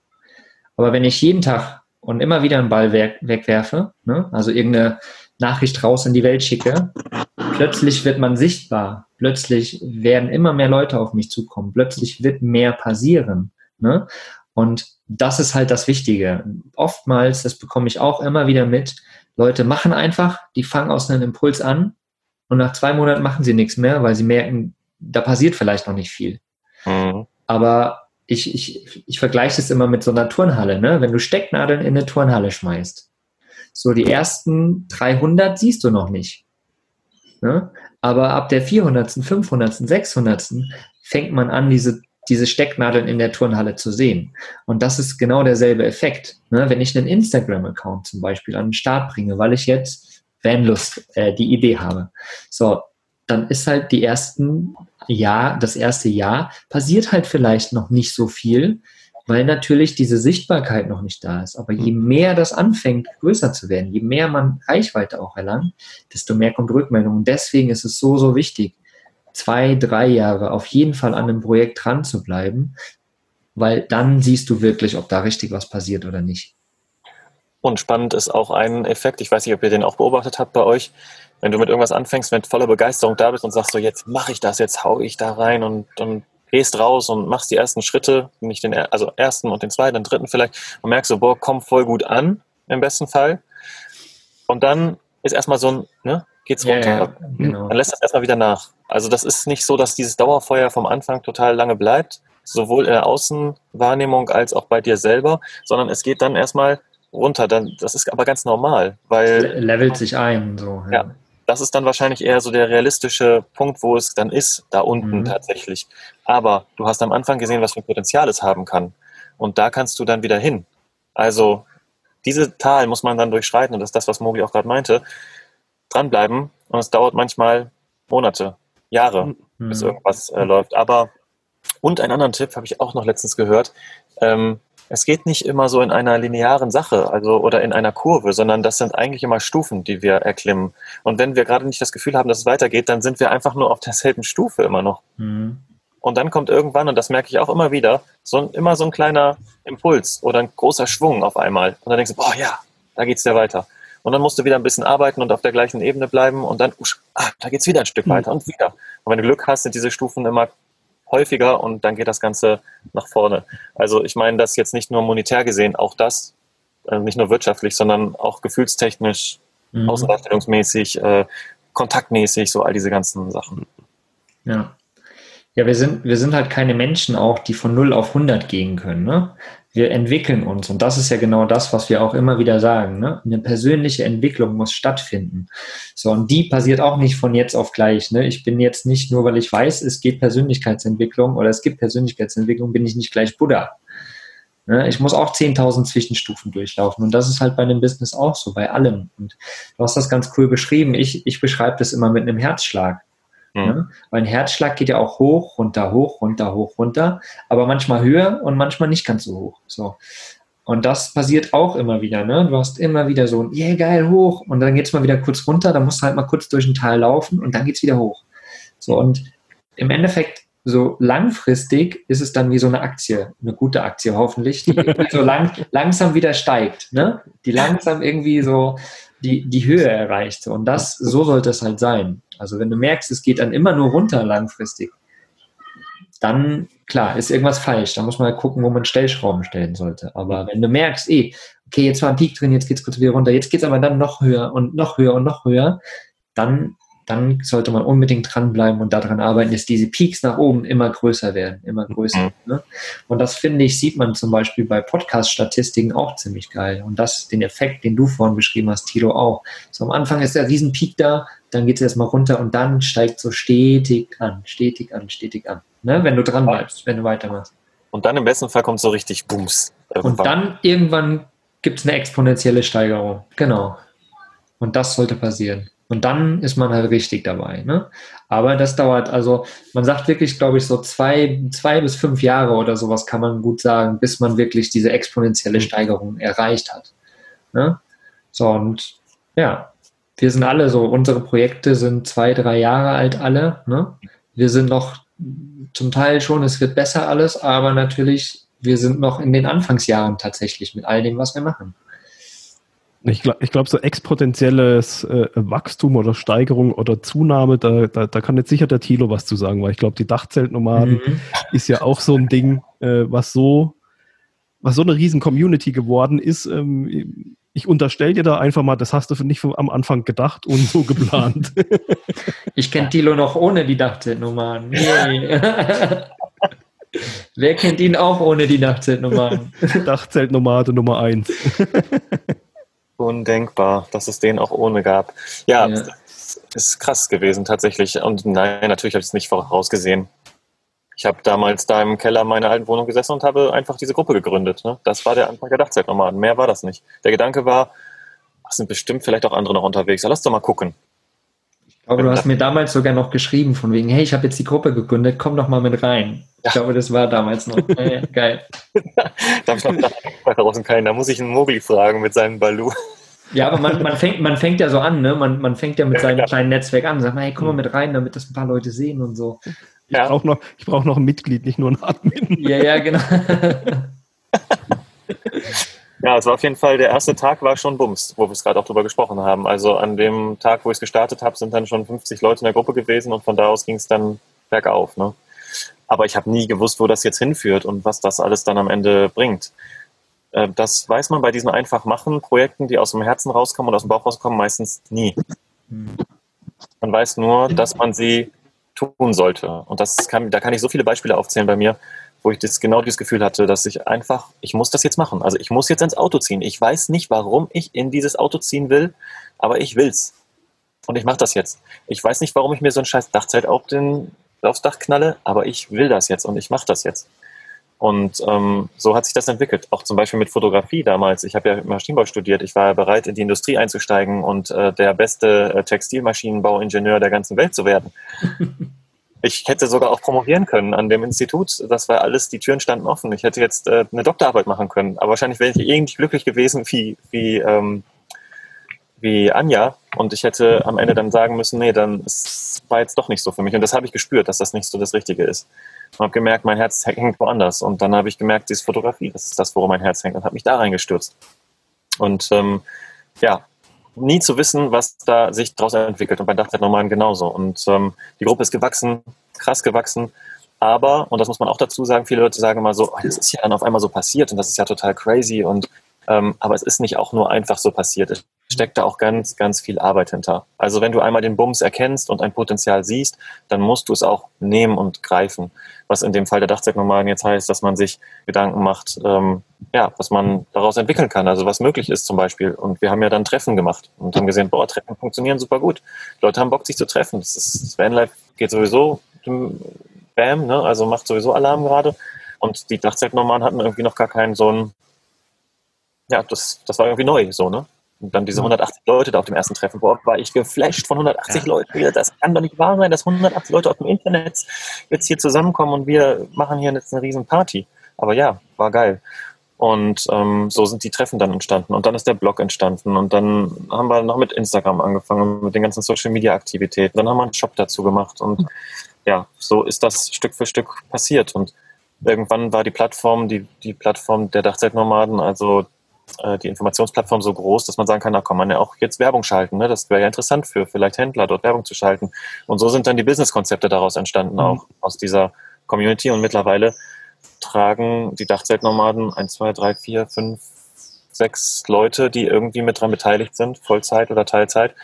Aber wenn ich jeden Tag und immer wieder einen Ball weg, wegwerfe, ne? also irgendeine Nachricht raus in die Welt schicke, plötzlich wird man sichtbar. Plötzlich werden immer mehr Leute auf mich zukommen. Plötzlich wird mehr passieren. Ne? Und das ist halt das Wichtige. Oftmals, das bekomme ich auch immer wieder mit, Leute machen einfach, die fangen aus einem Impuls an und nach zwei Monaten machen sie nichts mehr, weil sie merken, da passiert vielleicht noch nicht viel. Mhm. Aber ich, ich, ich vergleiche es immer mit so einer Turnhalle. Ne? Wenn du Stecknadeln in eine Turnhalle schmeißt, so die ersten 300 siehst du noch nicht. Ne? Aber ab der 400., 500., 600. fängt man an, diese diese Stecknadeln in der Turnhalle zu sehen. Und das ist genau derselbe Effekt. Ne? Wenn ich einen Instagram-Account zum Beispiel an den Start bringe, weil ich jetzt Vanlust äh, die Idee habe, so, dann ist halt die ersten Jahr, das erste Jahr passiert halt vielleicht noch nicht so viel, weil natürlich diese Sichtbarkeit noch nicht da ist. Aber je mehr das anfängt, größer zu werden, je mehr man Reichweite auch erlangt, desto mehr kommt Rückmeldung. Und deswegen ist es so, so wichtig, zwei, drei Jahre auf jeden Fall an einem Projekt dran zu bleiben, weil dann siehst du wirklich, ob da richtig was passiert oder nicht. Und spannend ist auch ein Effekt, ich weiß nicht, ob ihr den auch beobachtet habt bei euch, wenn du mit irgendwas anfängst, mit voller Begeisterung da bist und sagst so, jetzt mache ich das, jetzt hau ich da rein und, und gehst raus und machst die ersten Schritte, nicht den also ersten und den zweiten, den dritten vielleicht und merkst so, boah, komm voll gut an, im besten Fall. Und dann ist erstmal so ein, ne, geht's runter. Ja, ja, genau. Dann lässt das erstmal wieder nach. Also das ist nicht so, dass dieses Dauerfeuer vom Anfang total lange bleibt, sowohl in der Außenwahrnehmung als auch bei dir selber, sondern es geht dann erstmal runter. Dann, das ist aber ganz normal, weil. Levelt sich ein, so. Ja. ja. Das ist dann wahrscheinlich eher so der realistische Punkt, wo es dann ist, da unten mhm. tatsächlich. Aber du hast am Anfang gesehen, was für ein Potenzial es haben kann. Und da kannst du dann wieder hin. Also diese Tal muss man dann durchschreiten und das ist das, was Mogli auch gerade meinte dranbleiben und es dauert manchmal Monate, Jahre, mhm. bis irgendwas äh, läuft. Aber und einen anderen Tipp habe ich auch noch letztens gehört. Ähm, es geht nicht immer so in einer linearen Sache, also oder in einer Kurve, sondern das sind eigentlich immer Stufen, die wir erklimmen. Und wenn wir gerade nicht das Gefühl haben, dass es weitergeht, dann sind wir einfach nur auf derselben Stufe immer noch. Mhm. Und dann kommt irgendwann, und das merke ich auch immer wieder, so ein, immer so ein kleiner Impuls oder ein großer Schwung auf einmal. Und dann denkst du, boah, ja, da geht es ja weiter. Und dann musst du wieder ein bisschen arbeiten und auf der gleichen Ebene bleiben und dann, usch, ah, da geht's wieder ein Stück mhm. weiter und wieder. Und wenn du Glück hast, sind diese Stufen immer häufiger und dann geht das Ganze nach vorne. Also ich meine das jetzt nicht nur monetär gesehen, auch das, äh, nicht nur wirtschaftlich, sondern auch gefühlstechnisch, mhm. außendarstellungsmäßig, äh, kontaktmäßig, so all diese ganzen Sachen. Ja. Ja, wir sind, wir sind halt keine Menschen auch, die von 0 auf 100 gehen können. Ne? Wir entwickeln uns und das ist ja genau das, was wir auch immer wieder sagen. Ne? Eine persönliche Entwicklung muss stattfinden. So, und die passiert auch nicht von jetzt auf gleich. Ne? Ich bin jetzt nicht nur, weil ich weiß, es geht Persönlichkeitsentwicklung oder es gibt Persönlichkeitsentwicklung, bin ich nicht gleich Buddha. Ne? Ich muss auch 10.000 Zwischenstufen durchlaufen. Und das ist halt bei einem Business auch so, bei allem. Und du hast das ganz cool beschrieben. Ich, ich beschreibe das immer mit einem Herzschlag. Mhm. Ne? Weil ein Herzschlag geht ja auch hoch, runter, hoch, runter, hoch, runter, aber manchmal höher und manchmal nicht ganz so hoch. So. Und das passiert auch immer wieder. Ne? Du hast immer wieder so ein, yeah, geil, hoch. Und dann geht es mal wieder kurz runter, dann musst du halt mal kurz durch ein Tal laufen und dann geht es wieder hoch. So, und im Endeffekt so langfristig ist es dann wie so eine Aktie, eine gute Aktie hoffentlich, die *laughs* so lang, langsam wieder steigt, ne? Die langsam irgendwie so die, die Höhe erreicht. Und das, so sollte es halt sein. Also wenn du merkst, es geht dann immer nur runter langfristig, dann, klar, ist irgendwas falsch. Da muss man halt gucken, wo man Stellschrauben stellen sollte. Aber wenn du merkst, eh, okay, jetzt war ein Peak drin, jetzt geht es kurz wieder runter, jetzt geht es aber dann noch höher und noch höher und noch höher, dann dann sollte man unbedingt dranbleiben und daran arbeiten, dass diese Peaks nach oben immer größer werden, immer größer. Mhm. Ne? Und das finde ich, sieht man zum Beispiel bei Podcast-Statistiken auch ziemlich geil. Und das, den Effekt, den du vorhin beschrieben hast, Tilo, auch. So am Anfang ist der Riesenpeak da, dann geht es erstmal runter und dann steigt so stetig an, stetig an, stetig an. Ne? Wenn du dran bleibst, wenn du weitermachst. Und dann im besten Fall kommt so richtig Booms. Irgendwann. Und dann irgendwann gibt es eine exponentielle Steigerung. Genau. Und das sollte passieren. Und dann ist man halt richtig dabei. Ne? Aber das dauert, also man sagt wirklich, glaube ich, so zwei, zwei bis fünf Jahre oder sowas kann man gut sagen, bis man wirklich diese exponentielle mhm. Steigerung erreicht hat. Ne? So, und ja, wir sind alle so, unsere Projekte sind zwei, drei Jahre alt alle. Ne? Wir sind noch zum Teil schon, es wird besser alles, aber natürlich, wir sind noch in den Anfangsjahren tatsächlich mit all dem, was wir machen. Ich glaube, glaub, so exponentielles äh, Wachstum oder Steigerung oder Zunahme, da, da, da kann jetzt sicher der Thilo was zu sagen, weil ich glaube, die Dachzeltnomaden mhm. ist ja auch so ein Ding, äh, was so was so eine riesen Community geworden ist. Ähm, ich unterstelle dir da einfach mal, das hast du nicht am Anfang gedacht und so geplant. *laughs* ich kenne Thilo noch ohne die Dachzeltnomaden. Nee. *laughs* Wer kennt ihn auch ohne die Dachzeltnomaden? Dachzeltnomade Nummer eins. *laughs* Undenkbar, dass es den auch ohne gab. Ja, ja. ist krass gewesen tatsächlich. Und nein, natürlich habe ich es nicht vorausgesehen. Ich habe damals da im Keller meiner alten Wohnung gesessen und habe einfach diese Gruppe gegründet. Ne? Das war der Anfang der Dachzeitnomaden. Mehr war das nicht. Der Gedanke war, es sind bestimmt vielleicht auch andere noch unterwegs. Ja, lass doch mal gucken. Aber du hast mir damals sogar noch geschrieben, von wegen, hey, ich habe jetzt die Gruppe gegründet, komm doch mal mit rein. Ja. Ich glaube, das war damals noch. Hey, *laughs* geil. da habe ich noch draußen keinen. Da muss ich einen Mogli fragen mit seinem Balu. Ja, aber man, man, fängt, man fängt ja so an, ne? Man, man fängt ja mit seinem kleinen Netzwerk an. Sagt man, hey, komm mal mit rein, damit das ein paar Leute sehen und so. Ich ja. brauche noch, brauch noch ein Mitglied, nicht nur ein Admin. Ja, ja, genau. *laughs* Ja, es war auf jeden Fall, der erste Tag war schon Bums, wo wir es gerade auch drüber gesprochen haben. Also an dem Tag, wo ich es gestartet habe, sind dann schon 50 Leute in der Gruppe gewesen und von da aus ging es dann bergauf. Ne? Aber ich habe nie gewusst, wo das jetzt hinführt und was das alles dann am Ende bringt. Äh, das weiß man bei diesen einfach machen Projekten, die aus dem Herzen rauskommen und aus dem Bauch rauskommen, meistens nie. Man weiß nur, dass man sie tun sollte. Und das kann, da kann ich so viele Beispiele aufzählen bei mir, wo ich das, genau dieses Gefühl hatte, dass ich einfach, ich muss das jetzt machen. Also ich muss jetzt ins Auto ziehen. Ich weiß nicht, warum ich in dieses Auto ziehen will, aber ich will's. Und ich mache das jetzt. Ich weiß nicht, warum ich mir so ein scheiß Dachzelt auf den, aufs Dach knalle, aber ich will das jetzt und ich mache das jetzt. Und ähm, so hat sich das entwickelt. Auch zum Beispiel mit Fotografie damals. Ich habe ja Maschinenbau studiert. Ich war bereit, in die Industrie einzusteigen und äh, der beste äh, Textilmaschinenbauingenieur der ganzen Welt zu werden. *laughs* Ich hätte sogar auch promovieren können an dem Institut. Das war alles, die Türen standen offen. Ich hätte jetzt äh, eine Doktorarbeit machen können. Aber wahrscheinlich wäre ich irgendwie glücklich gewesen wie, wie, ähm, wie Anja. Und ich hätte am Ende dann sagen müssen, nee, dann war jetzt doch nicht so für mich. Und das habe ich gespürt, dass das nicht so das Richtige ist. Und habe gemerkt, mein Herz hängt woanders. Und dann habe ich gemerkt, diese Fotografie, das ist das, worum mein Herz hängt. Und habe mich da reingestürzt. Und ähm, ja, nie zu wissen, was da sich daraus entwickelt. Und bei Dachzeitnomaden genauso. Und ähm, die Gruppe ist gewachsen, krass gewachsen. Aber, und das muss man auch dazu sagen, viele Leute sagen immer so, oh, das ist ja dann auf einmal so passiert und das ist ja total crazy. Und ähm, aber es ist nicht auch nur einfach so passiert. Es steckt da auch ganz, ganz viel Arbeit hinter. Also wenn du einmal den Bums erkennst und ein Potenzial siehst, dann musst du es auch nehmen und greifen. Was in dem Fall der Dachzeitnomaden jetzt heißt, dass man sich Gedanken macht, ähm, ja, was man daraus entwickeln kann, also was möglich ist zum Beispiel. Und wir haben ja dann Treffen gemacht und haben gesehen, boah, Treffen funktionieren super gut. Die Leute haben Bock, sich zu treffen. Das, ist, das Vanlife geht sowieso bam, ne? also macht sowieso Alarm gerade. Und die Dachzeltnomaden hatten irgendwie noch gar keinen so ein, ja, das, das war irgendwie neu, so, ne? Und dann diese 180 Leute da auf dem ersten Treffen. Boah, war ich geflasht von 180 ja. Leuten. Das kann doch nicht wahr sein, dass 180 Leute auf dem Internet jetzt hier zusammenkommen und wir machen hier jetzt eine riesen Party. Aber ja, war geil. Und ähm, so sind die Treffen dann entstanden. Und dann ist der Blog entstanden. Und dann haben wir noch mit Instagram angefangen, mit den ganzen Social-Media-Aktivitäten. Dann haben wir einen Shop dazu gemacht. Und ja, so ist das Stück für Stück passiert. Und irgendwann war die Plattform, die, die Plattform der Dachzeltnomaden, also äh, die Informationsplattform so groß, dass man sagen kann, da kann man ja auch jetzt Werbung schalten. Ne? Das wäre ja interessant für vielleicht Händler, dort Werbung zu schalten. Und so sind dann die Businesskonzepte daraus entstanden, mhm. auch aus dieser Community. Und mittlerweile tragen die Dachzeltnomaden 1, 2, 3, 4, 5, 6 Leute, die irgendwie mit dran beteiligt sind, Vollzeit oder Teilzeit.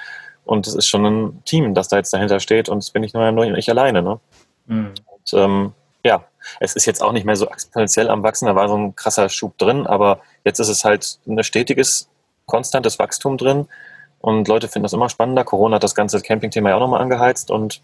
Und es ist schon ein Team, das da jetzt dahinter steht und es bin ich nur, nur ich alleine. Ne? Mhm. Und, ähm, ja, es ist jetzt auch nicht mehr so exponentiell am Wachsen, da war so ein krasser Schub drin, aber jetzt ist es halt ein stetiges, konstantes Wachstum drin und Leute finden das immer spannender. Corona hat das ganze Camping-Thema ja auch nochmal angeheizt und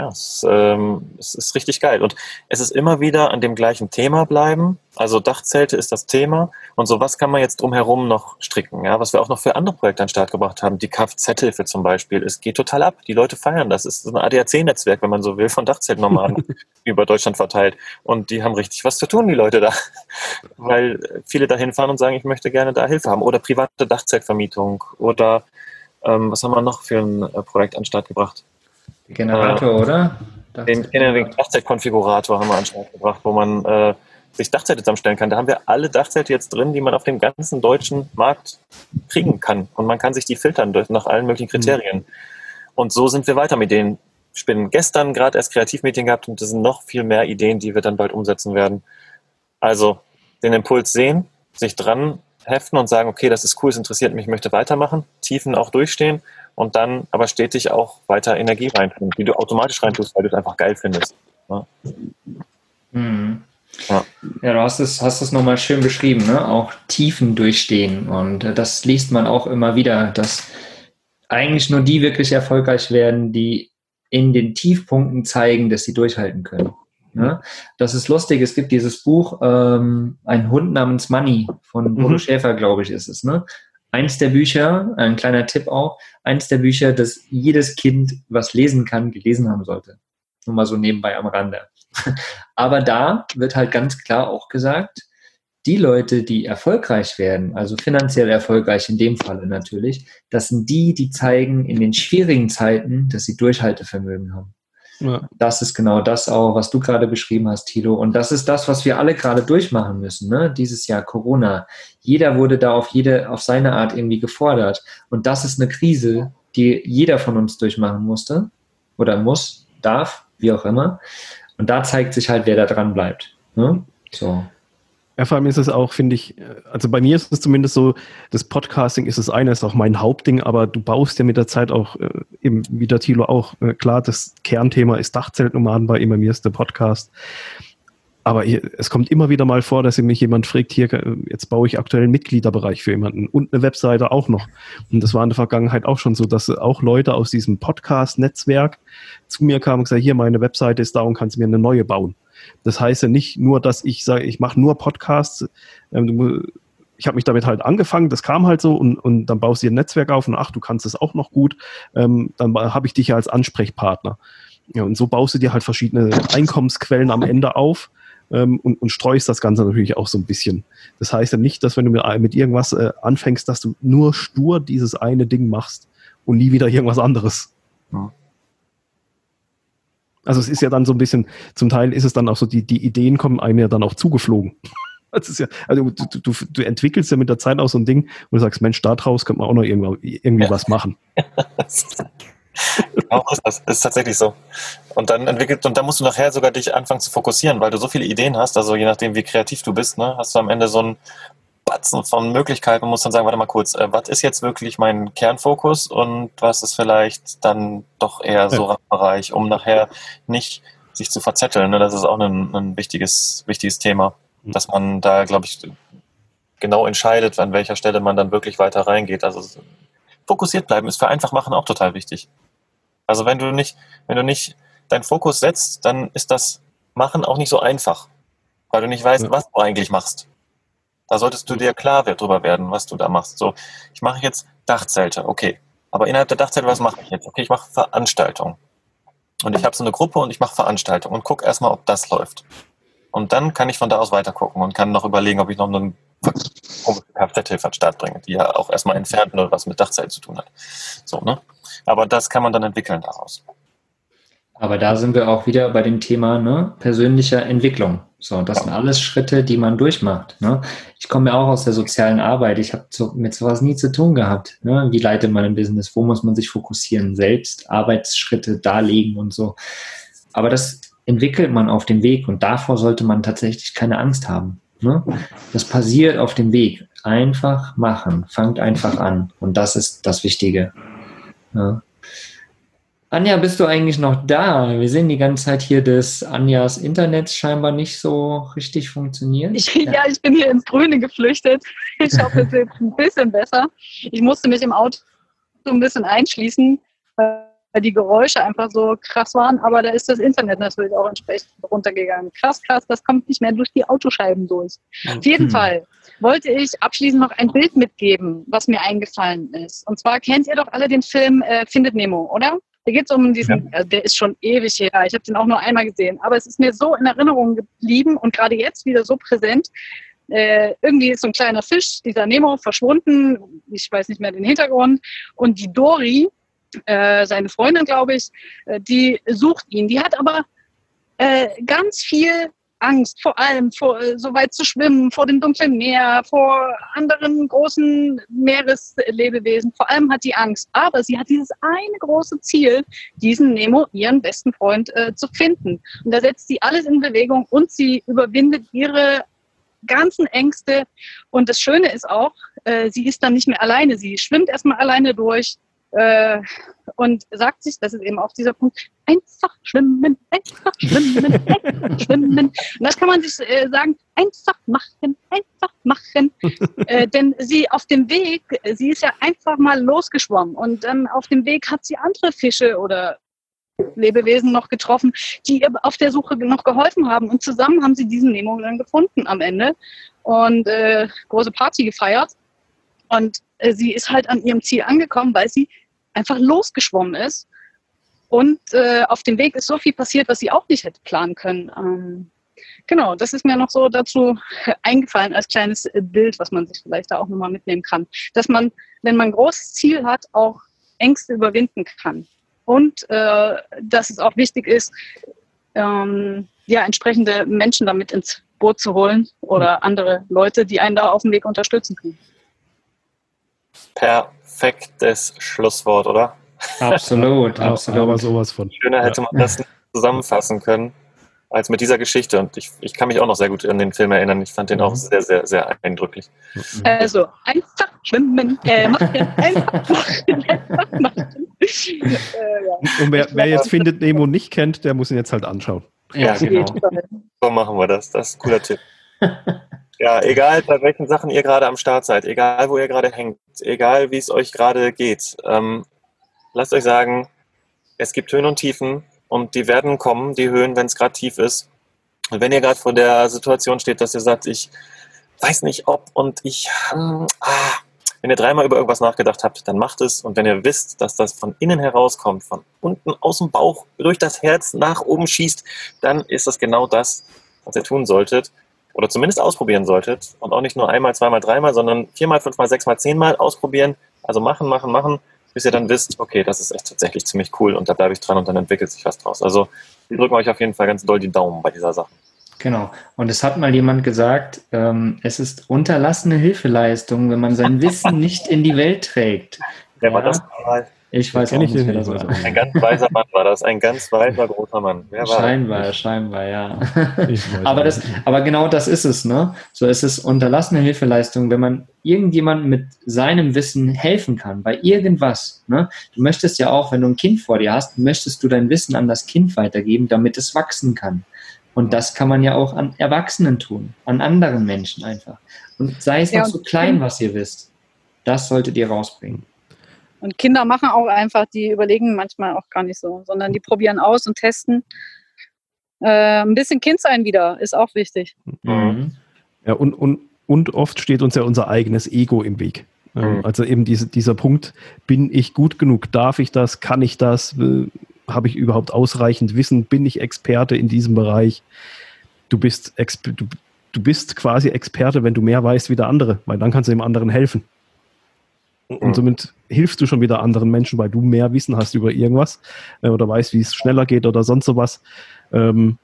ja, es, ähm, es, ist richtig geil. Und es ist immer wieder an dem gleichen Thema bleiben. Also Dachzelte ist das Thema. Und so was kann man jetzt drumherum noch stricken. Ja, was wir auch noch für andere Projekte an den Start gebracht haben. Die Kfz-Hilfe zum Beispiel. Es geht total ab. Die Leute feiern das. Es ist ein ADAC-Netzwerk, wenn man so will, von Dachzeltnomaden *laughs* über Deutschland verteilt. Und die haben richtig was zu tun, die Leute da. *laughs* Weil viele dahin fahren und sagen, ich möchte gerne da Hilfe haben. Oder private Dachzeltvermietung. Oder ähm, was haben wir noch für ein äh, Projekt an den Start gebracht? Generator, äh, oder? Den, den Dachzelt-Konfigurator haben wir an Start gebracht, wo man äh, sich Dachzelte zusammenstellen kann. Da haben wir alle Dachzelte jetzt drin, die man auf dem ganzen deutschen Markt kriegen kann. Und man kann sich die filtern durch, nach allen möglichen Kriterien. Mhm. Und so sind wir weiter mit denen. Ich bin gestern gerade erst Kreativmeeting gehabt und das sind noch viel mehr Ideen, die wir dann bald umsetzen werden. Also den Impuls sehen, sich dran heften und sagen, okay, das ist cool, es interessiert mich, ich möchte weitermachen, Tiefen auch durchstehen und dann aber stetig auch weiter Energie reintun, die du automatisch reintust, weil du es einfach geil findest. Ja. Mhm. Ja. ja, du hast es, hast es nochmal schön beschrieben, ne? auch Tiefen durchstehen. Und das liest man auch immer wieder, dass eigentlich nur die wirklich erfolgreich werden, die in den Tiefpunkten zeigen, dass sie durchhalten können. Ne? Das ist lustig, es gibt dieses Buch, ähm, Ein Hund namens Money von Bodo mhm. Schäfer, glaube ich, ist es. Ne? Eins der Bücher, ein kleiner Tipp auch, eins der Bücher, das jedes Kind, was lesen kann, gelesen haben sollte. Nur mal so nebenbei am Rande. *laughs* Aber da wird halt ganz klar auch gesagt, die Leute, die erfolgreich werden, also finanziell erfolgreich in dem Falle natürlich, das sind die, die zeigen in den schwierigen Zeiten, dass sie Durchhaltevermögen haben. Ja. Das ist genau das auch, was du gerade beschrieben hast, Tilo. Und das ist das, was wir alle gerade durchmachen müssen, ne? Dieses Jahr Corona. Jeder wurde da auf jede, auf seine Art irgendwie gefordert. Und das ist eine Krise, die jeder von uns durchmachen musste oder muss, darf, wie auch immer. Und da zeigt sich halt, wer da dran bleibt. Ne? So. Ja, vor allem ist es auch, finde ich, also bei mir ist es zumindest so, das Podcasting ist das eine, ist auch mein Hauptding, aber du baust ja mit der Zeit auch, äh, eben wie der Thilo auch, äh, klar, das Kernthema ist Dachzeltnomaden bei immer mir ist der Podcast. Aber es kommt immer wieder mal vor, dass mich jemand fragt, hier, äh, jetzt baue ich aktuell einen Mitgliederbereich für jemanden und eine Webseite auch noch. Und das war in der Vergangenheit auch schon so, dass auch Leute aus diesem Podcast-Netzwerk zu mir kamen und gesagt, hier, meine Webseite ist da und kannst mir eine neue bauen. Das heißt ja nicht nur, dass ich sage, ich mache nur Podcasts. Ähm, ich habe mich damit halt angefangen, das kam halt so und, und dann baust du dir ein Netzwerk auf und ach, du kannst es auch noch gut. Ähm, dann habe ich dich ja als Ansprechpartner. Und so baust du dir halt verschiedene Einkommensquellen am Ende auf ähm, und, und streust das Ganze natürlich auch so ein bisschen. Das heißt ja nicht, dass wenn du mit, mit irgendwas äh, anfängst, dass du nur stur dieses eine Ding machst und nie wieder irgendwas anderes. Ja. Also es ist ja dann so ein bisschen, zum Teil ist es dann auch so, die, die Ideen kommen einem ja dann auch zugeflogen. *laughs* Ja, also du, du, du entwickelst ja mit der Zeit auch so ein Ding, wo du sagst, Mensch, da draus könnte man auch noch irgendwie, irgendwie ja. was machen. *laughs* genau ist das. ist tatsächlich so. Und dann entwickelt, und dann musst du nachher sogar dich anfangen zu fokussieren, weil du so viele Ideen hast, also je nachdem, wie kreativ du bist, ne, hast du am Ende so ein, Batzen von Möglichkeiten und muss dann sagen, warte mal kurz, äh, was ist jetzt wirklich mein Kernfokus und was ist vielleicht dann doch eher so ja. Bereich, um nachher nicht sich zu verzetteln. Ne? Das ist auch ein, ein wichtiges, wichtiges Thema, mhm. dass man da, glaube ich, genau entscheidet, an welcher Stelle man dann wirklich weiter reingeht. Also fokussiert bleiben ist für einfach machen auch total wichtig. Also wenn du nicht, wenn du nicht deinen Fokus setzt, dann ist das Machen auch nicht so einfach. weil du nicht weißt, ja. was du eigentlich machst. Da solltest du dir klar darüber werden, was du da machst. So, ich mache jetzt Dachzelte, okay. Aber innerhalb der Dachzelte, was mache ich jetzt? Okay, ich mache Veranstaltungen. Und ich habe so eine Gruppe und ich mache Veranstaltungen und gucke erstmal, ob das läuft. Und dann kann ich von da aus weiter gucken und kann noch überlegen, ob ich noch einen Kfz-Hilfe an Start bringe, die ja auch erstmal entfernt oder was mit Dachzelt zu tun hat. So, ne? Aber das kann man dann entwickeln daraus. Aber da sind wir auch wieder bei dem Thema ne, persönlicher Entwicklung. So, das sind alles Schritte, die man durchmacht. Ne? Ich komme ja auch aus der sozialen Arbeit. Ich habe so, mit sowas nie zu tun gehabt. Ne? Wie leitet man ein Business? Wo muss man sich fokussieren? Selbst Arbeitsschritte darlegen und so. Aber das entwickelt man auf dem Weg und davor sollte man tatsächlich keine Angst haben. Ne? Das passiert auf dem Weg. Einfach machen. Fangt einfach an. Und das ist das Wichtige. Ja. Anja, bist du eigentlich noch da? Wir sehen die ganze Zeit hier, dass Anjas Internet scheinbar nicht so richtig funktioniert. Ich, ja, ich bin hier ins Grüne geflüchtet. Ich hoffe, es ist jetzt ein bisschen besser. Ich musste mich im Auto so ein bisschen einschließen, weil die Geräusche einfach so krass waren. Aber da ist das Internet natürlich auch entsprechend runtergegangen. Krass, krass, das kommt nicht mehr durch die Autoscheiben durch. Auf jeden hm. Fall wollte ich abschließend noch ein Bild mitgeben, was mir eingefallen ist. Und zwar kennt ihr doch alle den Film äh, Findet Nemo, oder? Da geht es um diesen, ja. äh, der ist schon ewig her, ich habe den auch nur einmal gesehen, aber es ist mir so in Erinnerung geblieben und gerade jetzt wieder so präsent. Äh, irgendwie ist so ein kleiner Fisch, dieser Nemo, verschwunden, ich weiß nicht mehr den Hintergrund, und die Dori, äh, seine Freundin, glaube ich, äh, die sucht ihn. Die hat aber äh, ganz viel Angst, vor allem vor, äh, so weit zu schwimmen, vor dem dunklen Meer, vor anderen großen Meereslebewesen. Vor allem hat sie Angst. Aber sie hat dieses eine große Ziel, diesen Nemo, ihren besten Freund, äh, zu finden. Und da setzt sie alles in Bewegung und sie überwindet ihre ganzen Ängste. Und das Schöne ist auch, äh, sie ist dann nicht mehr alleine. Sie schwimmt erstmal alleine durch, äh, und sagt sich, das ist eben auch dieser Punkt, einfach schwimmen, einfach schwimmen, *laughs* einfach schwimmen. Und das kann man sich äh, sagen, einfach machen, einfach machen. *laughs* äh, denn sie auf dem Weg, sie ist ja einfach mal losgeschwommen und dann auf dem Weg hat sie andere Fische oder Lebewesen noch getroffen, die ihr auf der Suche noch geholfen haben. Und zusammen haben sie diesen Nemo dann gefunden am Ende und äh, große Party gefeiert. Und äh, sie ist halt an ihrem Ziel angekommen, weil sie einfach losgeschwommen ist. Und äh, auf dem Weg ist so viel passiert, was sie auch nicht hätte planen können. Ähm, genau, das ist mir noch so dazu eingefallen als kleines Bild, was man sich vielleicht da auch nochmal mitnehmen kann. Dass man, wenn man ein großes Ziel hat, auch Ängste überwinden kann. Und äh, dass es auch wichtig ist, ähm, ja, entsprechende Menschen damit ins Boot zu holen oder andere Leute, die einen da auf dem Weg unterstützen können. Perfektes Schlusswort, oder? Absolut, absolut. Aber sowas von. Schöner hätte man das nicht zusammenfassen können als mit dieser Geschichte. Und ich, ich kann mich auch noch sehr gut an den Film erinnern. Ich fand den auch mhm. sehr, sehr, sehr eindrücklich. Also, einfach schwimmen, äh, machen, *laughs* einfach machen, einfach machen. Äh, ja. Und wer, wer, jetzt Findet Nemo nicht kennt, der muss ihn jetzt halt anschauen. Ja, genau. So machen wir das. Das ist ein cooler Tipp. *laughs* Ja, egal bei welchen Sachen ihr gerade am Start seid, egal wo ihr gerade hängt, egal wie es euch gerade geht, ähm, lasst euch sagen, es gibt Höhen und Tiefen und die werden kommen, die Höhen, wenn es gerade tief ist. Und wenn ihr gerade vor der Situation steht, dass ihr sagt, ich weiß nicht ob und ich, hm, ah, wenn ihr dreimal über irgendwas nachgedacht habt, dann macht es. Und wenn ihr wisst, dass das von innen herauskommt, von unten aus dem Bauch, durch das Herz nach oben schießt, dann ist das genau das, was ihr tun solltet oder zumindest ausprobieren solltet und auch nicht nur einmal, zweimal, dreimal, sondern viermal, fünfmal, sechsmal, zehnmal ausprobieren. Also machen, machen, machen, bis ihr dann wisst, okay, das ist echt tatsächlich ziemlich cool und da bleibe ich dran und dann entwickelt sich was draus. Also wir drücken euch auf jeden Fall ganz doll die Daumen bei dieser Sache. Genau. Und es hat mal jemand gesagt, ähm, es ist unterlassene Hilfeleistung, wenn man sein Wissen *laughs* nicht in die Welt trägt. Wer ja? war das mal? Ich weiß auch nicht, wer das war. Ein ganz weiser Mann war das, ein ganz weiser, großer Mann. Wer war scheinbar, das? scheinbar, ja. *laughs* aber, das, aber genau das ist es, ne? So ist es unterlassene Hilfeleistung, wenn man irgendjemandem mit seinem Wissen helfen kann, bei irgendwas. Ne? Du möchtest ja auch, wenn du ein Kind vor dir hast, möchtest du dein Wissen an das Kind weitergeben, damit es wachsen kann. Und das kann man ja auch an Erwachsenen tun, an anderen Menschen einfach. Und sei es ja, noch so klein, was ihr wisst. Das solltet ihr rausbringen. Und Kinder machen auch einfach, die überlegen manchmal auch gar nicht so, sondern die probieren aus und testen. Äh, ein bisschen Kind sein wieder ist auch wichtig. Mhm. Ja, und, und, und oft steht uns ja unser eigenes Ego im Weg. Mhm. Also eben diese, dieser Punkt, bin ich gut genug, darf ich das, kann ich das, habe ich überhaupt ausreichend Wissen, bin ich Experte in diesem Bereich? Du bist, du, du bist quasi Experte, wenn du mehr weißt wie der andere, weil dann kannst du dem anderen helfen. Und somit hilfst du schon wieder anderen Menschen, weil du mehr Wissen hast über irgendwas äh, oder weißt, wie es schneller geht oder sonst sowas. Ähm,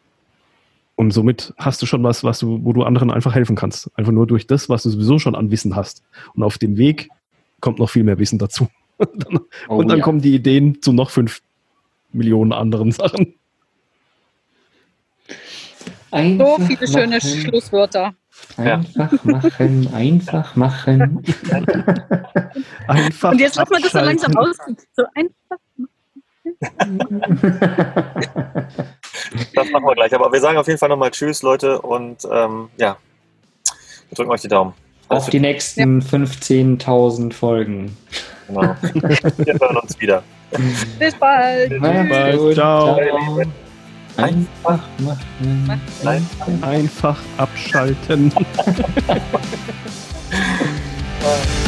und somit hast du schon was, was du, wo du anderen einfach helfen kannst. Einfach nur durch das, was du sowieso schon an Wissen hast. Und auf dem Weg kommt noch viel mehr Wissen dazu. *laughs* und Oh, dann ja. kommen die Ideen zu noch fünf Millionen anderen Sachen. So viele schöne Schlusswörter. Einfach machen, einfach machen. Einfach Und jetzt lass mal das so langsam aus. So einfach. Das machen wir gleich. Aber wir sagen auf jeden Fall nochmal Tschüss, Leute. Und ähm, ja, wir drücken euch die Daumen. Auf die nächsten 15.000 Folgen. Genau. wir hören uns wieder. Bis bald. Macht's bald. gut. Ciao. Einfach machen. machen. Einfach abschalten. *laughs* *laughs*